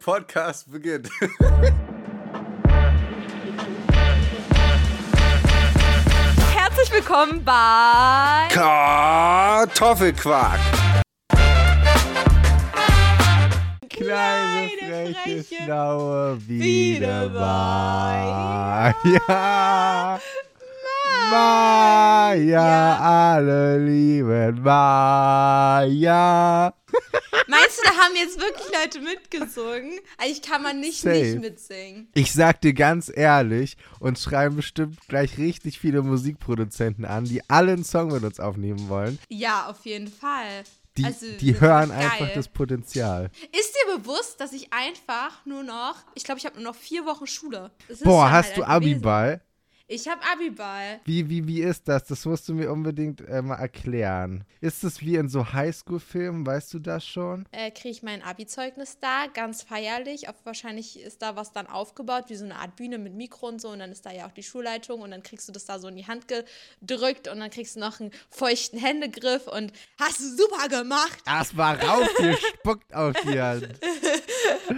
Podcast beginnt. Herzlich willkommen bei Kartoffelquark. Kleine, Kleine, freche, freche schlaue Biedermeier. Biedermeier. Maya, alle lieben Maya. Meinst du, da haben jetzt wirklich Leute mitgesungen? Eigentlich kann man nicht Safe. nicht mitsingen. Ich sag dir ganz ehrlich, uns schreiben bestimmt gleich richtig viele Musikproduzenten an, die alle einen Song mit uns aufnehmen wollen. Ja, auf jeden Fall. Die, Also, die hören einfach das Potenzial. Ist dir bewusst, dass ich einfach nur noch, ich glaube, ich habe nur noch vier Wochen Schule. Boah, hast halt du. Abiball? Ich habe Abiball. Wie, wie, wie ist das? Das musst du mir unbedingt äh, mal erklären. Ist es wie in so Highschool-Filmen? Weißt du das schon? Äh, Kriege ich mein Abi-Zeugnis da, ganz feierlich. Auf, wahrscheinlich ist da was dann aufgebaut, wie so eine Art Bühne mit Mikro und so. Und dann ist da ja auch die Schulleitung. Und dann kriegst du das da so in die Hand gedrückt. Und dann kriegst du noch einen feuchten Händegriff. Und hast du super gemacht. Das war raufgespuckt auf die Hand.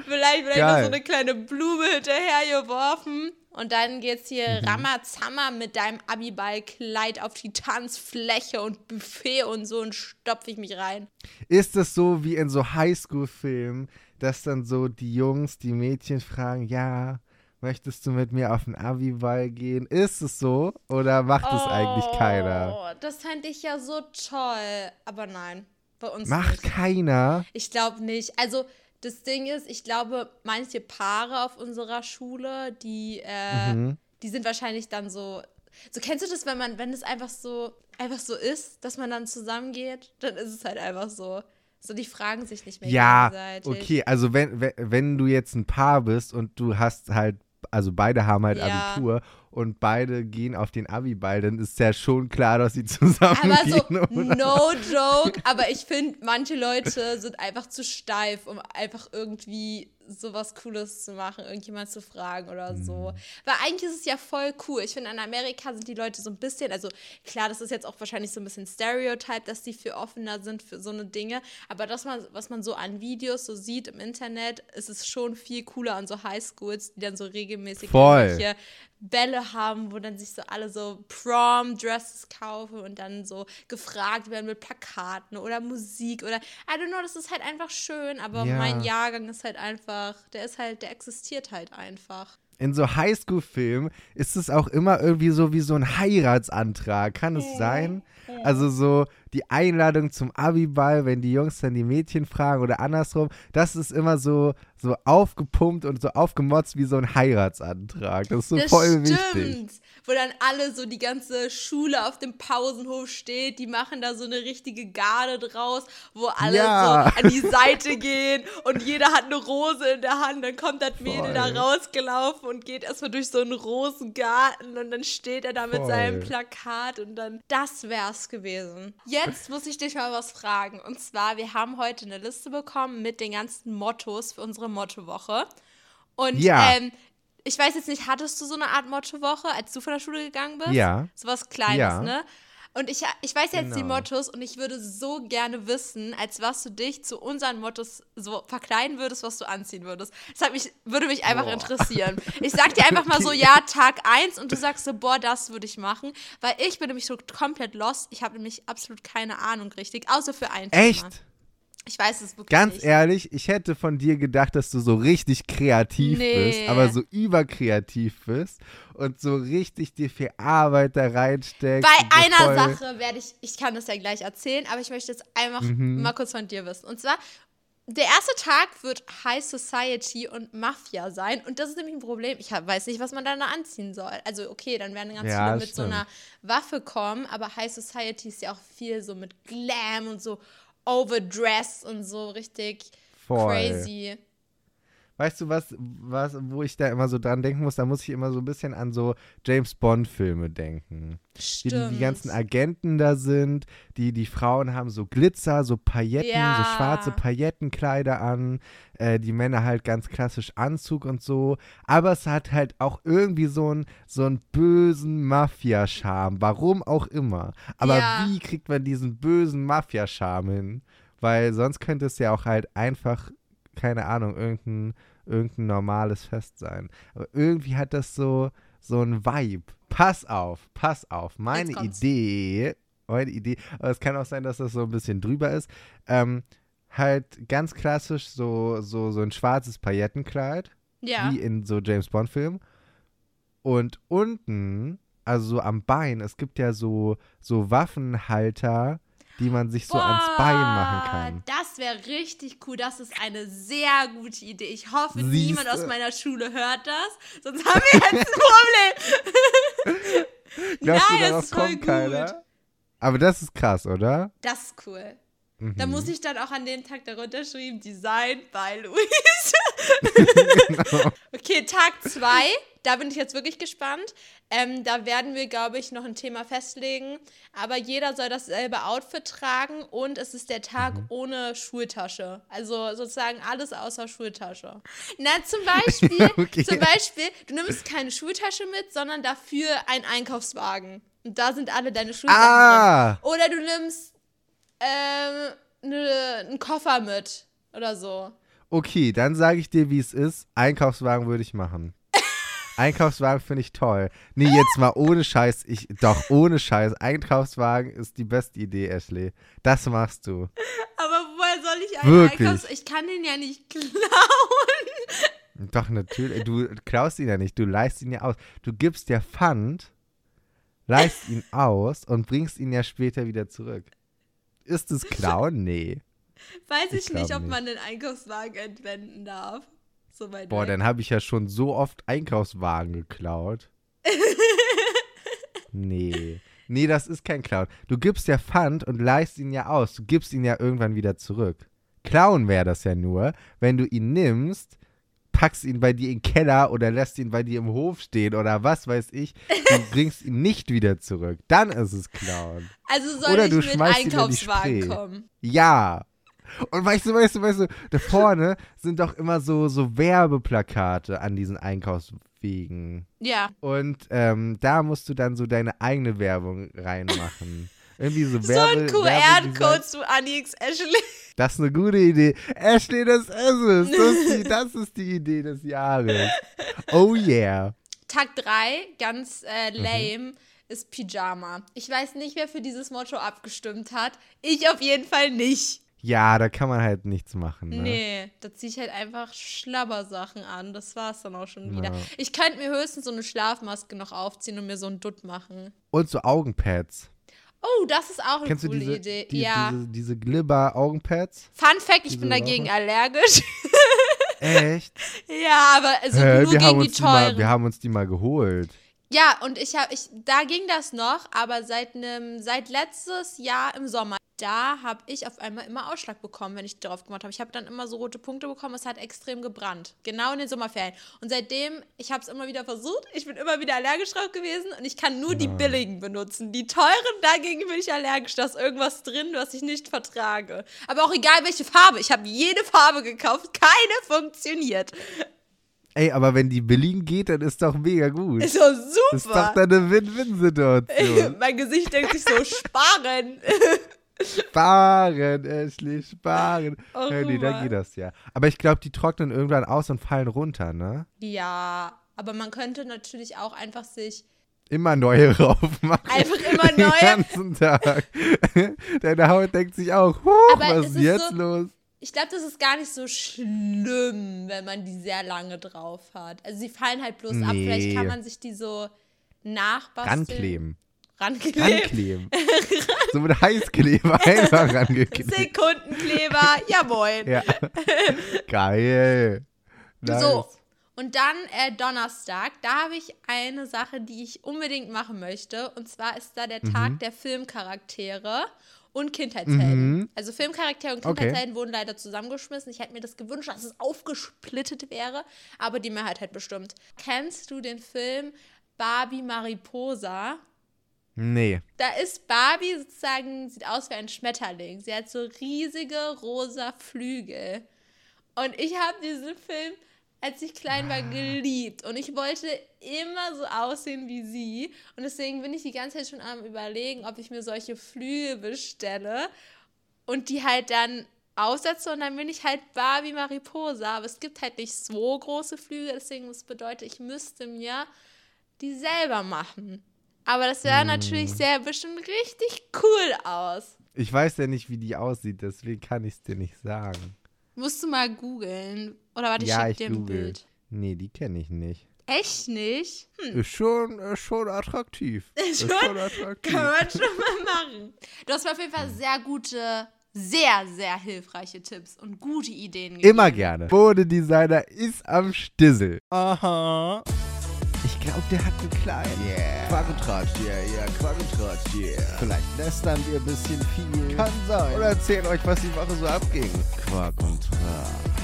Vielleicht, vielleicht noch so eine kleine Blume hinterhergeworfen. Und dann geht's hier Mhm. Ramazammer mit deinem Abiball-Kleid auf die Tanzfläche und Buffet und so und stopfe ich mich rein. Ist es so wie in so Highschool-Filmen, dass dann so die Jungs, die Mädchen fragen, ja, möchtest du mit mir auf den Abiball gehen? Ist es so oder macht es eigentlich keiner? Oh, das fände ich ja so toll. Aber nein, bei uns Macht nicht. keiner? Ich glaube nicht. Also das Ding ist, ich glaube, manche Paare auf unserer Schule, die, äh, Mhm. die sind wahrscheinlich dann so. So kennst du das, wenn man, wenn es einfach so, einfach so ist, dass man dann zusammengeht, dann ist es halt einfach so. So, die fragen sich nicht mehr Ja, gegenseitig. okay, also wenn, wenn, wenn du jetzt ein Paar bist und du hast halt, also beide haben halt Ja. Abitur und beide gehen auf den Abiball, dann ist ja schon klar, dass sie zusammen Aber so, oder? no joke, aber ich finde, manche Leute sind einfach zu steif, um einfach irgendwie sowas Cooles zu machen, irgendjemand zu fragen oder Mhm. so. Weil eigentlich ist es ja voll cool. Ich finde, in Amerika sind die Leute so ein bisschen, also klar, das ist jetzt auch wahrscheinlich so ein bisschen Stereotype, dass die viel offener sind für so eine Dinge, aber das, was man so an Videos so sieht im Internet, ist es schon viel cooler an so Highschools, die dann so regelmäßig irgendwelche Bälle haben, wo dann sich so alle so Prom-Dresses kaufen und dann so gefragt werden mit Plakaten oder Musik oder I don't know, das ist halt einfach schön, aber Ja. mein Jahrgang ist halt einfach, der ist halt, der existiert halt einfach. In so Highschool-Filmen ist es auch immer irgendwie so wie so ein Heiratsantrag. Kann es sein? Also so die Einladung zum Abiball, wenn die Jungs dann die Mädchen fragen oder andersrum, das ist immer so, so aufgepumpt und so aufgemotzt wie so ein Heiratsantrag. Das ist so das voll stimmt. wichtig. Wo dann alle so die ganze Schule auf dem Pausenhof steht, die machen da so eine richtige Garde draus, wo alle Ja. so an die Seite gehen und jeder hat eine Rose in der Hand. Dann kommt das Mädel da Voll. rausgelaufen und geht erstmal durch so einen Rosengarten und dann steht er da mit Voll. seinem Plakat und dann, das wär's gewesen. Jetzt muss ich dich mal was fragen. Und zwar, wir haben heute eine Liste bekommen mit den ganzen Mottos für unsere Mottowoche. Und Ja. ähm, ich weiß jetzt nicht, hattest du so eine Art Mottowoche, als du von der Schule gegangen bist? Ja. So was Kleines, Ja. ne? Und ich, ich weiß jetzt die Genau. Mottos und ich würde so gerne wissen, als was du dich zu unseren Mottos so verkleiden würdest, was du anziehen würdest. Das hat mich, würde mich einfach Boah. interessieren. Ich sag dir einfach mal so, ja, Tag 1 und du sagst so, boah, das würde ich machen. Weil ich bin nämlich so komplett lost. Ich habe nämlich absolut keine Ahnung richtig, außer für ein Thema. Echt? Ich weiß es wirklich Ganz nicht. ehrlich, ich hätte von dir gedacht, dass du so richtig kreativ Nee. bist, aber so überkreativ bist und so richtig dir viel Arbeit da reinsteckst. Bei einer Sache werde ich, ich kann das ja gleich erzählen, aber ich möchte jetzt einfach Mhm. mal kurz von dir wissen. Und zwar, der erste Tag wird High Society und Mafia sein. Und das ist nämlich ein Problem. Ich weiß nicht, was man da anziehen soll. Also, okay, dann werden ganz Ja, viele mit so einer Waffe kommen, aber High Society ist ja auch viel so mit Glam und so overdressed und so richtig Voll. crazy. Weißt du was, was, wo ich da immer so dran denken muss? Da muss ich immer so ein bisschen an so James Bond-Filme denken. Stimmt. die, die ganzen Agenten da sind, die, die Frauen haben so Glitzer, so Pailletten, Ja. so schwarze Paillettenkleider an, äh, die Männer halt ganz klassisch Anzug und so. Aber es hat halt auch irgendwie so einen so einen bösen Mafia-Charme, warum auch immer. Aber Ja. wie kriegt man diesen bösen Mafia-Charme hin? Weil sonst könnte es ja auch halt einfach keine Ahnung, irgendein, irgendein normales Fest sein. Aber irgendwie hat das so, so ein Vibe. Pass auf, pass auf. Meine Idee, meine Idee, aber es kann auch sein, dass das so ein bisschen drüber ist. Ähm, halt ganz klassisch so, so, so ein schwarzes Paillettenkleid. Ja. Wie in so James Bond-Filmen. Und unten, also so am Bein, es gibt ja so, so Waffenhalter, die man sich so Boah, ans Bein machen kann. Das wäre richtig cool. Das ist eine sehr gute Idee. Ich hoffe, Siehste? niemand aus meiner Schule hört das. Sonst haben wir jetzt ein Problem. Glaubst Nein, du, das darauf ist voll kommt gut. keiner? Aber das ist krass, oder? Das ist cool. Mhm. Da muss ich dann auch an dem Tag darunter schreiben, Design by Louise. genau. Okay, Tag 2, da bin ich jetzt wirklich gespannt. Ähm, da werden wir, glaube ich, noch ein Thema festlegen. Aber jeder soll dasselbe Outfit tragen und es ist der Tag Mhm. ohne Schultasche. Also sozusagen alles außer Schultasche. Na, zum Beispiel, Okay. zum Beispiel, du nimmst keine Schultasche mit, sondern dafür einen Einkaufswagen. Und da sind alle deine Schulsachen Ah! drin. Oder du nimmst ähm, ne, einen Koffer mit oder so. Okay, dann sage ich dir, wie es ist. Einkaufswagen würde ich machen. Einkaufswagen finde ich toll. Nee, jetzt mal ohne Scheiß. Ich, doch, ohne Scheiß. Einkaufswagen ist die beste Idee, Ashley. Das machst du. Aber woher soll ich einen Wirklich? Einkaufs... Ich kann den ja nicht klauen. Doch, natürlich. Du klaust ihn ja nicht. Du leihst ihn ja aus. Du gibst dir Pfand, leihst ihn aus und bringst ihn ja später wieder zurück. Ist es Klauen? Nee. Weiß Ich ich, nicht, ob nicht. man den Einkaufswagen entwenden darf. So weit Boah, weg. dann habe ich ja schon so oft Einkaufswagen geklaut. nee. Nee, das ist kein Klauen. Du gibst ja Pfand und leihst ihn ja aus. Du gibst ihn ja irgendwann wieder zurück. Klauen wäre das ja nur, wenn du ihn nimmst, packst ihn bei dir in den Keller oder lässt ihn bei dir im Hof stehen oder was weiß ich. Du bringst ihn nicht wieder zurück. Dann ist es Klauen. Also soll Oder ich du mit Einkaufswagen kommen. Ja. Und weißt du, weißt du, weißt du, da vorne sind doch immer so, so Werbeplakate an diesen Einkaufswegen. Ja. Und ähm, da musst du dann so deine eigene Werbung reinmachen. Irgendwie so So Werbe, ein Werbedesign. QR-Code zu Anix Ashley. Das ist eine gute Idee. Ashley, das ist es. Das ist die, das ist die Idee des Jahres. Oh yeah. Tag 3, ganz äh, Mhm. lame, ist Pyjama. Ich weiß nicht, wer für dieses Motto abgestimmt hat. Ich auf jeden Fall nicht. Ja, da kann man halt nichts machen. Ne? Nee, da ziehe ich halt einfach Schlabbersachen an. Das war's dann auch schon wieder. Ja. Ich könnte mir höchstens so eine Schlafmaske noch aufziehen und mir so einen Dutt machen. Und so Augenpads. Oh, das ist auch eine Kennst du coole diese, Idee. die, ja. diese, diese Glibber-Augenpads? Fun Fact, ich diese bin dagegen Raucher? allergisch. Echt? ja, aber also Hä, nur gegen die die mal, teuren. wir haben uns die mal geholt. Ja, und ich habe, ich, da ging das noch, aber seit nem, seit letztes Jahr im Sommer, da habe ich auf einmal immer Ausschlag bekommen, wenn ich drauf gemacht habe. Ich habe dann immer so rote Punkte bekommen, es hat extrem gebrannt. Genau in den Sommerferien. Und seitdem, ich habe es immer wieder versucht, ich bin immer wieder allergisch drauf gewesen und ich kann nur die Ja. billigen benutzen. Die teuren, dagegen bin ich allergisch. Da ist irgendwas drin, was ich nicht vertrage. Aber auch egal welche Farbe. Ich habe jede Farbe gekauft, keine funktioniert. Ey, aber wenn die billigen geht, dann ist doch mega gut. Ist doch super. Das ist doch dann eine Win-Win-Situation. mein Gesicht denkt sich so, sparen. sparen, Ashley, sparen. Oh, ja, nee, dann geht das ja. Aber ich glaube, die trocknen irgendwann aus und fallen runter, ne? Ja, aber man könnte natürlich auch einfach sich. Immer neue raufmachen. Einfach immer Den neue? ganzen Tag. Deine Haut denkt sich auch, was ist jetzt so- los? Ich glaube, das ist gar nicht so schlimm, wenn man die sehr lange drauf hat. Also sie fallen halt bloß ab. Vielleicht Nee. kann man sich die so nachbasteln. Rankleben. Rankleben. Rankleben. so mit Heißkleber einfach rangeklebt. Sekundenkleber. Ja, moin. Ja. Geil. Nice. So. Und dann äh, Donnerstag, da habe ich eine Sache, die ich unbedingt machen möchte. Und zwar ist da der Tag der Filmcharaktere und Kindheitshelden. Mhm. Also Filmcharaktere und Okay. Kindheitshelden wurden leider zusammengeschmissen. Ich hätte mir das gewünscht, dass es aufgesplittet wäre, aber die Mehrheit hat bestimmt. Kennst du den Film Barbie Mariposa? Nee. Da ist Barbie sozusagen, sieht aus wie ein Schmetterling. Sie hat so riesige rosa Flügel. Und ich habe diesen Film, als ich klein war, geliebt. Und ich wollte immer so aussehen wie sie. Und deswegen bin ich die ganze Zeit schon am Überlegen, ob ich mir solche Flügel bestelle und die halt dann aufsetze und dann bin ich halt Barbie Mariposa. Aber es gibt halt nicht so große Flügel, deswegen das bedeutet, ich müsste mir die selber machen. Aber das sah Mm. natürlich sehr bestimmt richtig cool aus. Ich weiß ja nicht, wie die aussieht, deswegen kann ich es dir nicht sagen. Musst du mal googeln. Oder warte, ich ja, schick ich dir ein google. Bild. Nee, die kenne ich nicht. Echt nicht? Hm. Ist schon, ist schon attraktiv. Ist Schon? schon attraktiv. Kann man schon mal machen. Du hast mir auf jeden Fall sehr gute, sehr, sehr hilfreiche Tipps und gute Ideen gegeben. Immer gerne. Modedesigner ist am Stissel. Aha. Ich glaube, der hat einen kleinen. Yeah. Quackentratsch, yeah, yeah, Quackentratsch, yeah. Vielleicht lästern wir ein bisschen viel. Kann sein. Oder erzählen euch, was die Woche so abging. Quack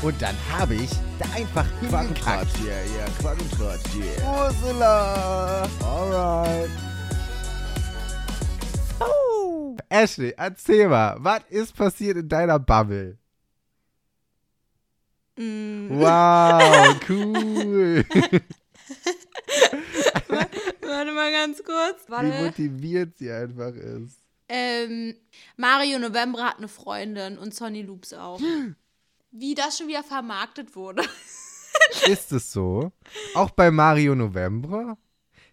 und dann habe ich da einfach hingekackt. Quackentratsch, yeah, yeah, Quackentratsch, yeah. Ursula. Alright. Oh. Ashley, erzähl mal, was ist passiert in deiner Bubble? Mm. Wow, cool. Warte mal ganz kurz. Wie Warte. motiviert sie einfach ist. Ähm, Mario November hat eine Freundin und Sonny Loops auch. Wie das schon wieder vermarktet wurde. Ist es so? Auch bei Mario November?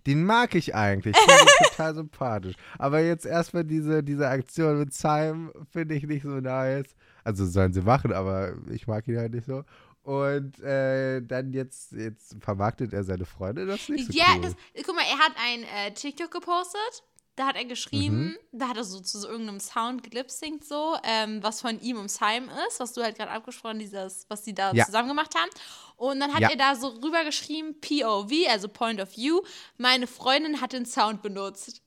Den mag ich eigentlich. Ich finde ihn total sympathisch. Aber jetzt erstmal diese, diese Aktion mit Simon finde ich nicht so nice. Also sollen sie machen, aber ich mag ihn halt nicht so. Und äh, dann jetzt, jetzt vermarktet er seine Freunde. Das ist nicht so ja, cool. das, guck mal, er hat ein äh, TikTok gepostet. Da hat er geschrieben, Mhm. da hat er so zu so irgendeinem Sound gelipsingt, so, ähm, was von ihm und Simon ist, was du halt gerade abgesprochen, dieses, was die da Ja. zusammen gemacht haben. Und dann hat Ja. er da so rüber geschrieben, POV, also Point of View, meine Freundin hat den Sound benutzt.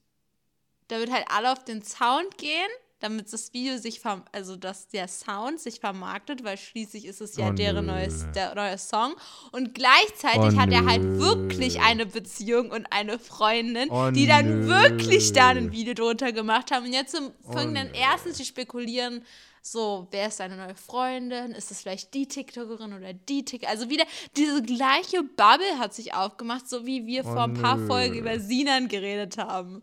Da wird halt alle auf den Sound gehen, damit das Video sich, also dass der Sound sich vermarktet, weil schließlich ist es ja Oh, deren neues, der neue Song. Und gleichzeitig Oh, hat er halt wirklich eine Beziehung und eine Freundin, Oh, die dann nö. wirklich da ein Video drunter gemacht haben. Und jetzt im- fangen dann erstens die spekulieren, so, wer ist deine neue Freundin? Ist es vielleicht die TikTokerin oder die TikTokerin? Also wieder diese gleiche Bubble hat sich aufgemacht, so wie wir Oh, vor ein paar nö. Folgen über Sinan geredet haben.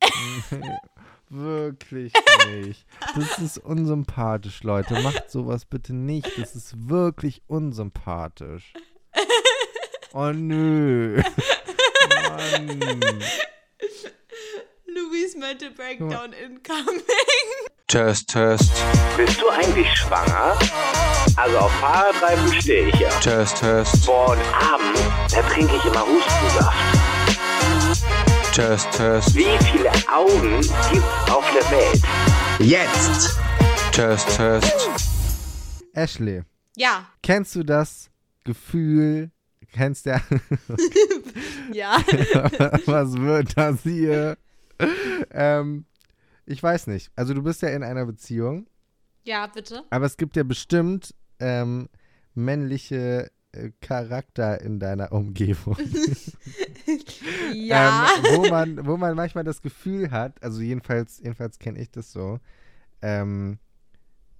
Wirklich nicht. Das ist unsympathisch, Leute. Macht sowas bitte nicht. Das ist wirklich unsympathisch. Oh nö. Mann. Louis Mental Breakdown incoming. Test, Test, Bist du eigentlich schwanger? Also auf Fahrradreifen stehe ich ja. Test, Test, Boah, und abends, da trinke ich immer Hustensaft. Test, Test, Wie viele Augen gibt's auf der Welt? Jetzt! Test, Test. Ashley, Ja, kennst du das Gefühl? Kennst du ja. was wird das hier? ähm, ich weiß nicht. Also du bist ja in einer Beziehung, ja, bitte. aber es gibt ja bestimmt ähm, männliche äh, Charakter in deiner Umgebung. Ja. ähm, wo, man, wo man manchmal das Gefühl hat, also jedenfalls, jedenfalls kenne ich das so, ähm,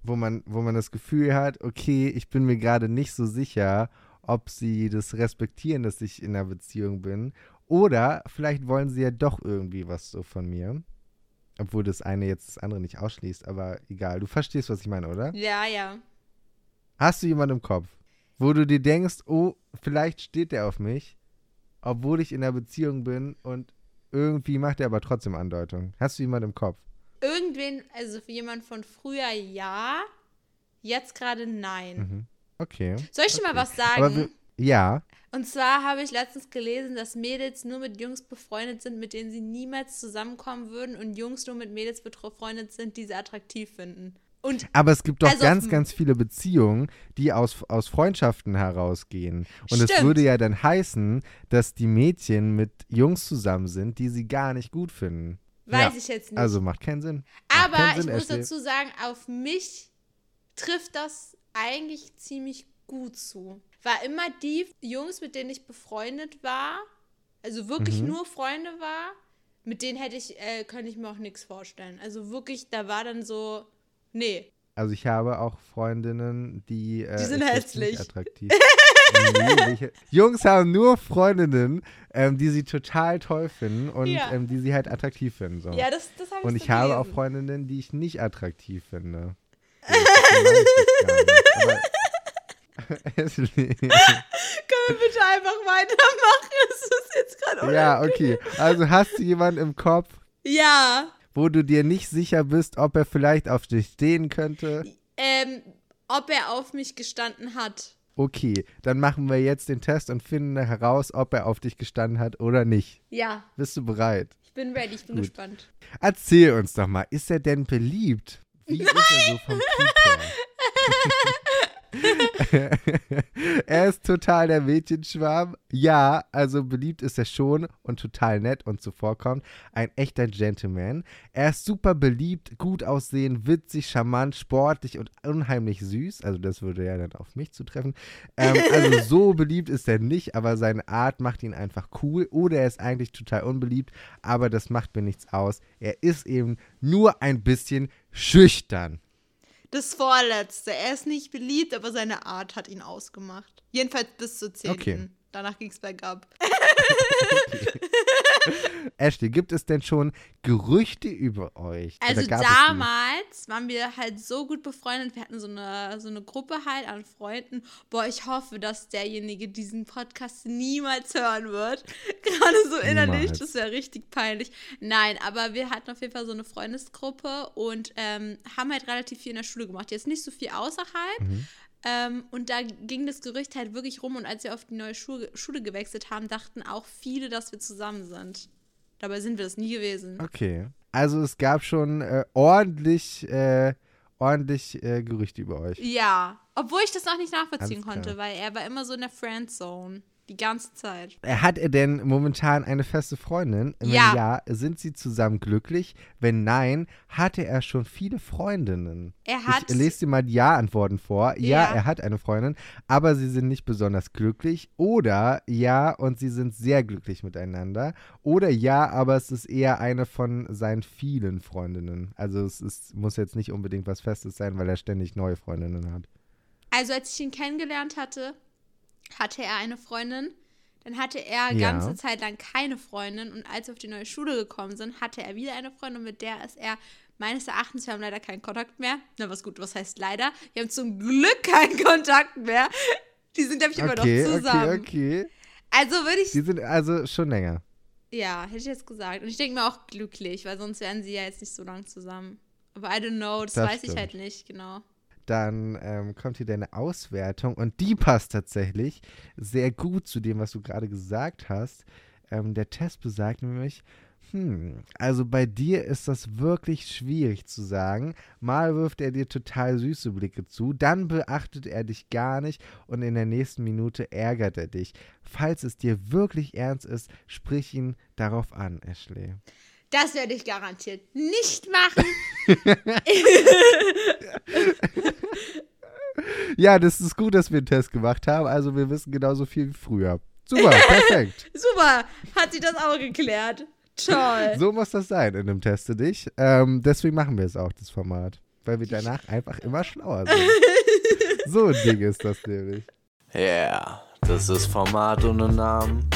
wo, man, wo man das Gefühl hat, okay, ich bin mir gerade nicht so sicher, ob sie das respektieren, dass ich in einer Beziehung bin. Oder vielleicht wollen sie ja doch irgendwie was so von mir. Obwohl das eine jetzt das andere nicht ausschließt, aber egal. Du verstehst, was ich meine, oder? ja, ja. Hast du jemanden im Kopf, wo du dir denkst, oh, vielleicht steht der auf mich, obwohl ich in einer Beziehung bin und irgendwie macht er aber trotzdem Andeutung? Hast du jemanden im Kopf? Irgendwen, also für jemand von früher ja, jetzt gerade nein. Mhm. Okay. Soll ich dir mal was sagen? Wir, ja, Und zwar habe ich letztens gelesen, dass Mädels nur mit Jungs befreundet sind, mit denen sie niemals zusammenkommen würden und Jungs nur mit Mädels befreundet sind, die sie attraktiv finden. Und aber es gibt doch Also ganz, ganz viele Beziehungen, die aus, aus Freundschaften herausgehen. Und es würde ja dann heißen, dass die Mädchen mit Jungs zusammen sind, die sie gar nicht gut finden. weiß Ja, ich jetzt nicht. Also macht keinen Sinn. Aber keinen ich Sinn, muss dazu sagen, auf mich trifft das eigentlich ziemlich gut zu. War immer die Jungs, mit denen ich befreundet war, also wirklich Mhm. nur Freunde war, mit denen hätte ich, äh, könnte ich mir auch nichts vorstellen. Also wirklich, da war dann so, nee. Also ich habe auch Freundinnen, die äh, Die sind hässlich. Attraktiv. Jungs haben nur Freundinnen, ähm, die sie total toll finden und Ja. ähm, die sie halt attraktiv finden. So. Ja, das, das habe ich und so ich habe auch gelesen. Freundinnen, die ich nicht attraktiv finde. Können wir bitte einfach weitermachen? Das ist jetzt gerade ja, okay. Also hast du jemanden im Kopf, Ja. Wo du dir nicht sicher bist, ob er vielleicht auf dich stehen könnte? Ähm, ob er auf mich gestanden hat. Okay, dann machen wir jetzt den Test und finden heraus, ob er auf dich gestanden hat oder nicht. Ja. Bist du bereit? Ich bin ready, ich bin Gut. gespannt. Erzähl uns doch mal, ist er denn beliebt? Wie ist er so vom Typ her? er ist total der Mädchenschwarm. Ja, also beliebt ist er schon und total nett und zuvorkommt. Ein echter Gentleman. Er ist super beliebt, gut aussehen, witzig, charmant, sportlich und unheimlich süß. Also das würde ja dann auf mich zutreffen. Ähm, also so beliebt ist er nicht, aber seine Art macht ihn einfach cool. Oder er ist eigentlich total unbeliebt, aber das macht mir nichts aus. Er ist eben nur ein bisschen schüchtern. Das vorletzte. Er ist nicht beliebt, aber seine Art hat ihn ausgemacht. Jedenfalls bis zur 10. Okay. Danach ging es bergab. Ashley, gibt es denn schon Gerüchte über euch? Also damals waren wir halt so gut befreundet. Wir hatten so eine, so eine Gruppe halt an Freunden. Boah, ich hoffe, dass derjenige diesen Podcast niemals hören wird. Gerade so innerlich. Das wäre richtig peinlich. Nein, aber wir hatten auf jeden Fall so eine Freundesgruppe und ähm, haben halt relativ viel in der Schule gemacht. Jetzt nicht so viel außerhalb. Mhm. Ähm, und da ging das Gerücht halt wirklich rum. Und als wir auf die neue Schule, Schule gewechselt haben, dachten auch viele, dass wir zusammen sind. Dabei sind wir das nie gewesen. Okay. Also es gab schon äh, ordentlich, äh, ordentlich äh, Gerüchte über euch. Ja, obwohl ich das noch nicht nachvollziehen konnte, weil er war immer so in der Friendzone. Die ganze Zeit. Hat er denn momentan eine feste Freundin? Wenn Ja. ja, sind sie zusammen glücklich? Wenn nein, hatte er schon viele Freundinnen? Er hat. Ich lese dir mal die Ja-Antworten vor. Ja, Ja. er hat eine Freundin, aber sie sind nicht besonders glücklich. Oder ja, und sie sind sehr glücklich miteinander. Oder ja, aber es ist eher eine von seinen vielen Freundinnen. Also es ist, muss jetzt nicht unbedingt was Festes sein, weil er ständig neue Freundinnen hat. Also, als ich ihn kennengelernt hatte, hatte er eine Freundin. Dann hatte er Ja. ganze Zeit lang keine Freundin. Und als wir auf die neue Schule gekommen sind, hatte er wieder eine Freundin. Mit der ist er meines Erachtens, wir haben leider keinen Kontakt mehr. Na, was gut, was heißt leider? Wir haben zum Glück keinen Kontakt mehr. Die sind, glaube ich, immer Okay, noch zusammen. okay, okay. Also würde ich Die sind also schon länger. Ja, hätte ich jetzt gesagt. Und ich denke mir auch glücklich, weil sonst wären sie ja jetzt nicht so lang zusammen. Aber I don't know, das, Das weiß ich stimmt. halt nicht, genau. Dann ähm, kommt hier deine Auswertung und die passt tatsächlich sehr gut zu dem, was du gerade gesagt hast. Ähm, der Test besagt nämlich, hm, also bei dir ist das wirklich schwierig zu sagen. Mal wirft er dir total süße Blicke zu, dann beachtet er dich gar nicht und in der nächsten Minute ärgert er dich. Falls es dir wirklich ernst ist, sprich ihn darauf an, Ashley. Das werde ich garantiert nicht machen. Ja, das ist gut, dass wir einen Test gemacht haben. Also wir wissen genauso viel wie früher. Super, perfekt. Super, hat sich das auch geklärt. Toll. So muss das sein in einem Teste dich. Ähm, deswegen machen wir es auch, das Format. Weil wir danach einfach immer schlauer sind. so ein Ding ist das nämlich. Yeah, das ist Format ohne Namen.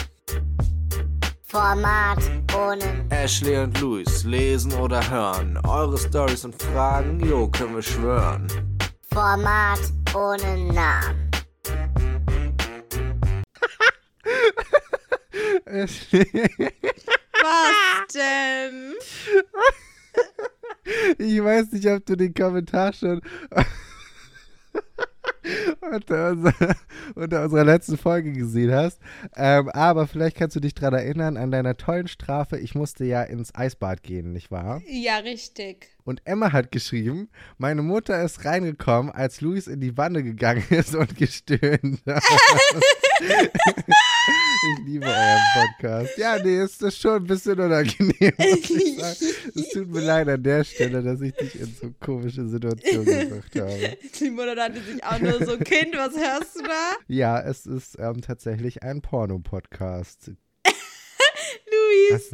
Format ohne Ashley und Luis lesen oder hören. Eure Stories und Fragen, jo, können wir schwören. Format ohne Namen. Was denn? ich weiß nicht, ob du den Kommentar schon unter, unserer, unter unserer letzten Folge gesehen hast. Ähm, aber vielleicht kannst du dich daran erinnern, an deiner tollen Strafe. Ich musste ja ins Eisbad gehen, nicht wahr? Ja, richtig. Und Emma hat geschrieben, meine Mutter ist reingekommen, als Luis in die Wanne gegangen ist und gestöhnt hat. ich liebe euren Podcast. Ja, nee, ist das schon ein bisschen unangenehm. Es tut mir leid an der Stelle, dass ich dich in so komische Situationen gebracht habe. Die Mutter dachte sich auch nur so, Kind, was hörst du da? Ja, es ist ähm, tatsächlich ein Porno-Podcast. Luis,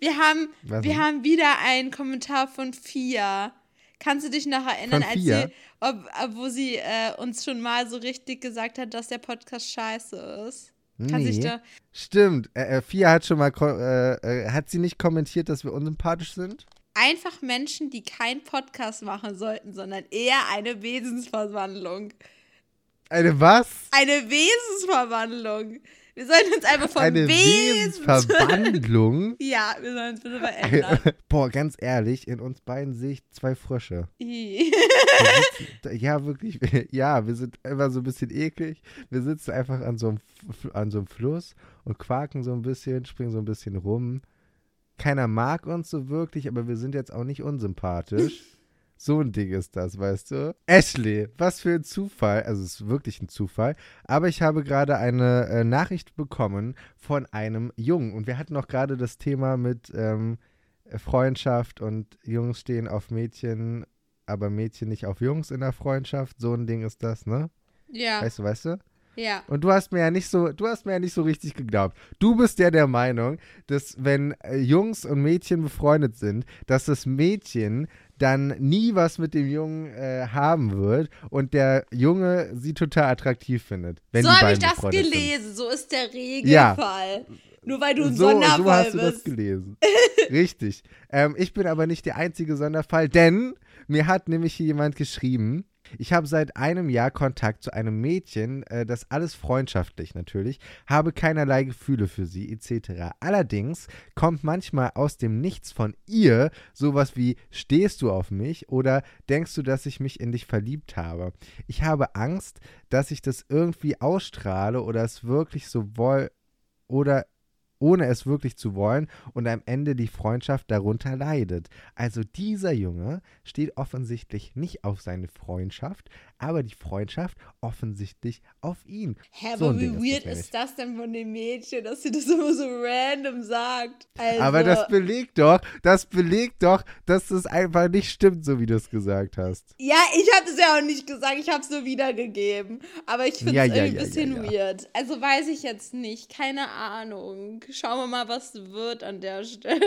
wir haben, Was wir denn? haben wieder einen Kommentar von Fia. Kannst du dich noch erinnern, als sie, ob, ob, wo sie äh, uns schon mal so richtig gesagt hat, dass der Podcast scheiße ist? Kann Nee. da. Stimmt. Äh, äh, Fia hat schon mal, äh, äh, hat sie nicht kommentiert, dass wir unsympathisch sind? einfach Menschen, die keinen Podcast machen sollten, sondern eher eine Wesensverwandlung. Eine was? Eine Wesensverwandlung. Wir sollten uns einfach von Eine Wesens Wesensverwandlung? Ja, wir sollen uns bitte verändern. Boah, ganz ehrlich, in uns beiden sehe ich zwei Frösche. Ja, wirklich. Ja, wir sind immer so ein bisschen eklig. Wir sitzen einfach an so, einem, an so einem Fluss und quaken so ein bisschen, springen so ein bisschen rum. Keiner mag uns so wirklich, aber wir sind jetzt auch nicht unsympathisch. So ein Ding ist das, weißt du? Ashley, was für ein Zufall. Also es ist wirklich ein Zufall. Aber ich habe gerade eine äh, Nachricht bekommen von einem Jungen. Und wir hatten auch gerade das Thema mit ähm, Freundschaft und Jungs stehen auf Mädchen, aber Mädchen nicht auf Jungs in der Freundschaft. So ein Ding ist das, ne? Ja, Weißt du, weißt du? ja. Und du hast mir ja nicht so, du hast mir ja nicht so richtig geglaubt. Du bist ja der Meinung, dass wenn äh, Jungs und Mädchen befreundet sind, dass das Mädchen dann nie was mit dem Jungen äh, haben wird und der Junge sie total attraktiv findet. So habe ich das befreundet sind. gelesen. So ist der Regelfall. Nur weil du ein so, Sonderfall so hast du bist. das gelesen. Richtig. Ähm, ich bin aber nicht der einzige Sonderfall, denn mir hat nämlich hier jemand geschrieben, ich habe seit einem Jahr Kontakt zu einem Mädchen, äh, das alles freundschaftlich natürlich, habe keinerlei Gefühle für sie etc. Allerdings kommt manchmal aus dem Nichts von ihr sowas wie stehst du auf mich oder denkst du, dass ich mich in dich verliebt habe. Ich habe Angst, dass ich das irgendwie ausstrahle oder es wirklich so woll oder ohne es wirklich zu wollen und am Ende die Freundschaft darunter leidet. Also dieser Junge steht offensichtlich nicht auf seine Freundschaft, aber die Freundschaft offensichtlich auf ihn. Hä, So aber wie Ding ist weird das ist das denn von dem Mädchen, dass sie das immer so random sagt? Also, Aber das belegt doch, das belegt doch, dass es einfach nicht stimmt, so wie du es gesagt hast. ja, ich habe es ja auch nicht gesagt, ich habe es nur wiedergegeben. Aber ich finde es Ja, ja, irgendwie ein bisschen ja, ja. weird. Also weiß ich jetzt nicht, keine Ahnung. Schauen wir mal, was wird an der Stelle.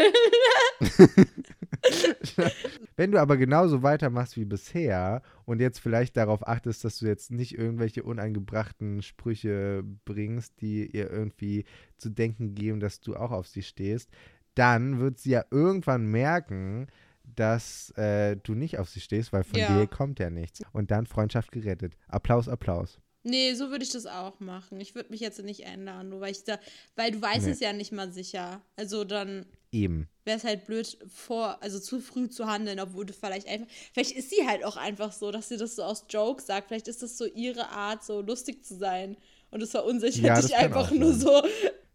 Wenn du aber genauso weitermachst wie bisher und jetzt vielleicht darauf achtest, dass du jetzt nicht irgendwelche unangebrachten Sprüche bringst, die ihr irgendwie zu denken geben, dass du auch auf sie stehst, dann wird sie ja irgendwann merken, dass äh, du nicht auf sie stehst, weil von Ja. dir kommt ja nichts. Und dann Freundschaft gerettet. Applaus, Applaus. Nee, so würde ich das auch machen. Ich würde mich jetzt nicht ändern, nur weil ich da, weil du weißt Nee. es ja nicht mal sicher. Also dann Eben. wäre es halt blöd vor, also zu früh zu handeln, obwohl du vielleicht einfach, vielleicht ist sie halt auch einfach so, dass sie das so aus Joke sagt. Vielleicht ist das so ihre Art, so lustig zu sein. Und es verunsichert Ja, dich einfach nur so.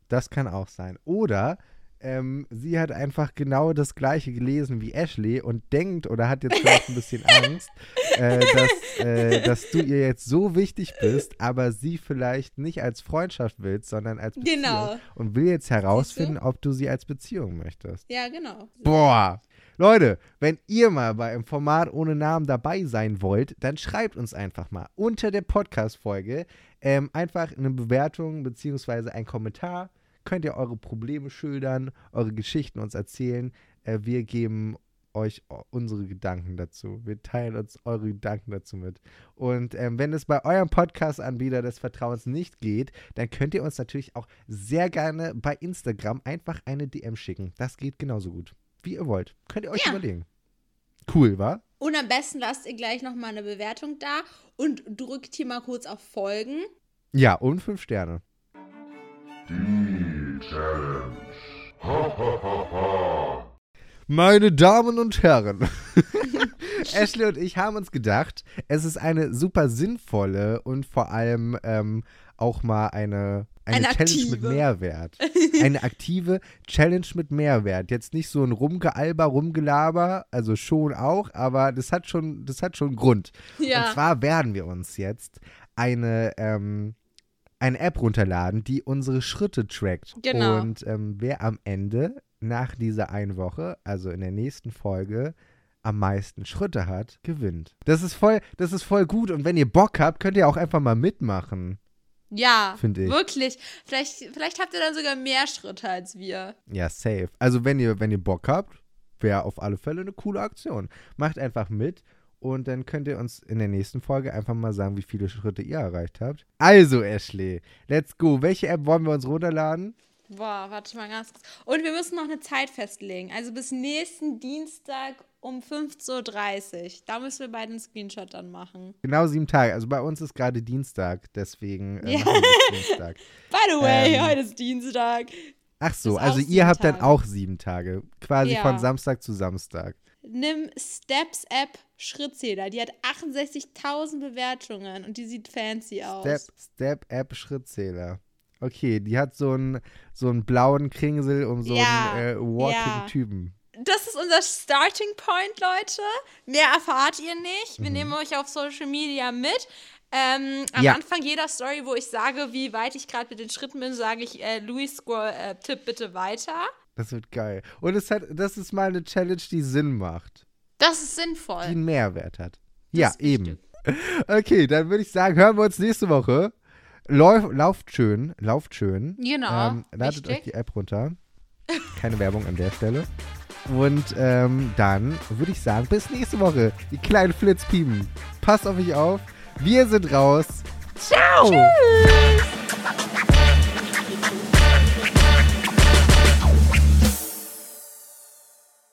Das kann auch sein. Oder ähm, sie hat einfach genau das gleiche gelesen wie Ashley und denkt oder hat jetzt vielleicht ein bisschen Angst, äh, dass, äh, dass du ihr jetzt so wichtig bist, aber sie vielleicht nicht als Freundschaft willst, sondern als Beziehung. Genau. Und will jetzt herausfinden, ob du sie als Beziehung möchtest. Ja, genau. Boah. Leute, wenn ihr mal bei einem Format ohne Namen dabei sein wollt, dann schreibt uns einfach mal unter der Podcast-Folge ähm, einfach eine Bewertung beziehungsweise einen Kommentar. Könnt ihr eure Probleme schildern, eure Geschichten uns erzählen. Äh, wir geben euch unsere Gedanken dazu. Wir teilen uns eure Gedanken dazu mit. Und ähm, wenn es bei eurem Podcast-Anbieter des Vertrauens nicht geht, dann könnt ihr uns natürlich auch sehr gerne bei Instagram einfach eine DM schicken. Das geht genauso gut. Wie ihr wollt. Könnt ihr euch Ja. überlegen. Cool, wa? Und am besten lasst ihr gleich nochmal eine Bewertung da und drückt hier mal kurz auf Folgen. Ja, und fünf Sterne. Meine Damen und Herren, Ashley und ich haben uns gedacht, es ist eine super sinnvolle und vor allem ähm, auch mal eine, eine, Eine Challenge mit aktive. Mehrwert. Eine aktive Challenge mit Mehrwert. Jetzt nicht so ein Rumgealber, Rumgelaber, also schon auch, aber das hat schon, das hat schon Grund. Ja. Und zwar werden wir uns jetzt eine, ähm, eine App runterladen, die unsere Schritte trackt. Genau. Und ähm, wer am Ende nach dieser einen Woche, also in der nächsten Folge, am meisten Schritte hat, gewinnt. Das ist voll, das ist voll gut. Und wenn ihr Bock habt, könnt ihr auch einfach mal mitmachen. Ja, Find ich. wirklich. Vielleicht, vielleicht habt ihr dann sogar mehr Schritte als wir. Ja, safe. Also wenn ihr, wenn ihr Bock habt, wäre auf alle Fälle eine coole Aktion. Macht einfach mit und dann könnt ihr uns in der nächsten Folge einfach mal sagen, wie viele Schritte ihr erreicht habt. Also, Ashley, let's go. Welche App wollen wir uns runterladen? Boah, warte mal ganz kurz. Und wir müssen noch eine Zeit festlegen. Also bis nächsten Dienstag um 15.30 Uhr. Da müssen wir beide einen Screenshot dann machen. Genau sieben Tage. Also bei uns ist gerade Dienstag, deswegen äh, Ja. Dienstag. By the way, Ähm, heute ist Dienstag. Ach so, also ihr habt dann Tage. auch sieben Tage. Quasi Ja. von Samstag zu Samstag. Nimm Steps App Schrittzähler. Die hat 68.000 Bewertungen und die sieht fancy aus. Step, Step App Schrittzähler. Okay, die hat so einen so einen blauen Kringsel um so Ja, einen äh, walking ja. Typen. Das ist unser Starting Point, Leute. Mehr erfahrt ihr nicht. Mhm. Wir nehmen euch auf Social Media mit. Ähm, am Ja. Anfang jeder Story, wo ich sage, wie weit ich gerade mit den Schritten bin, sage ich, äh, Louis Squirrel, äh, tipp bitte weiter. Das wird geil. Und es hat, das ist mal eine Challenge, die Sinn macht, Das ist die sinnvoll. einen Mehrwert hat. Ja, ist wichtig. eben. Okay, dann würde ich sagen, hören wir uns nächste Woche. Lauf, lauft schön, lauft schön. Genau, Ähm, ladet euch wichtig. die App runter. Keine Werbung an der Stelle. Und ähm, dann würde ich sagen, bis nächste Woche. Die kleinen Flitzpiepen. Passt auf euch auf. Wir sind raus. Ciao. Tschüss.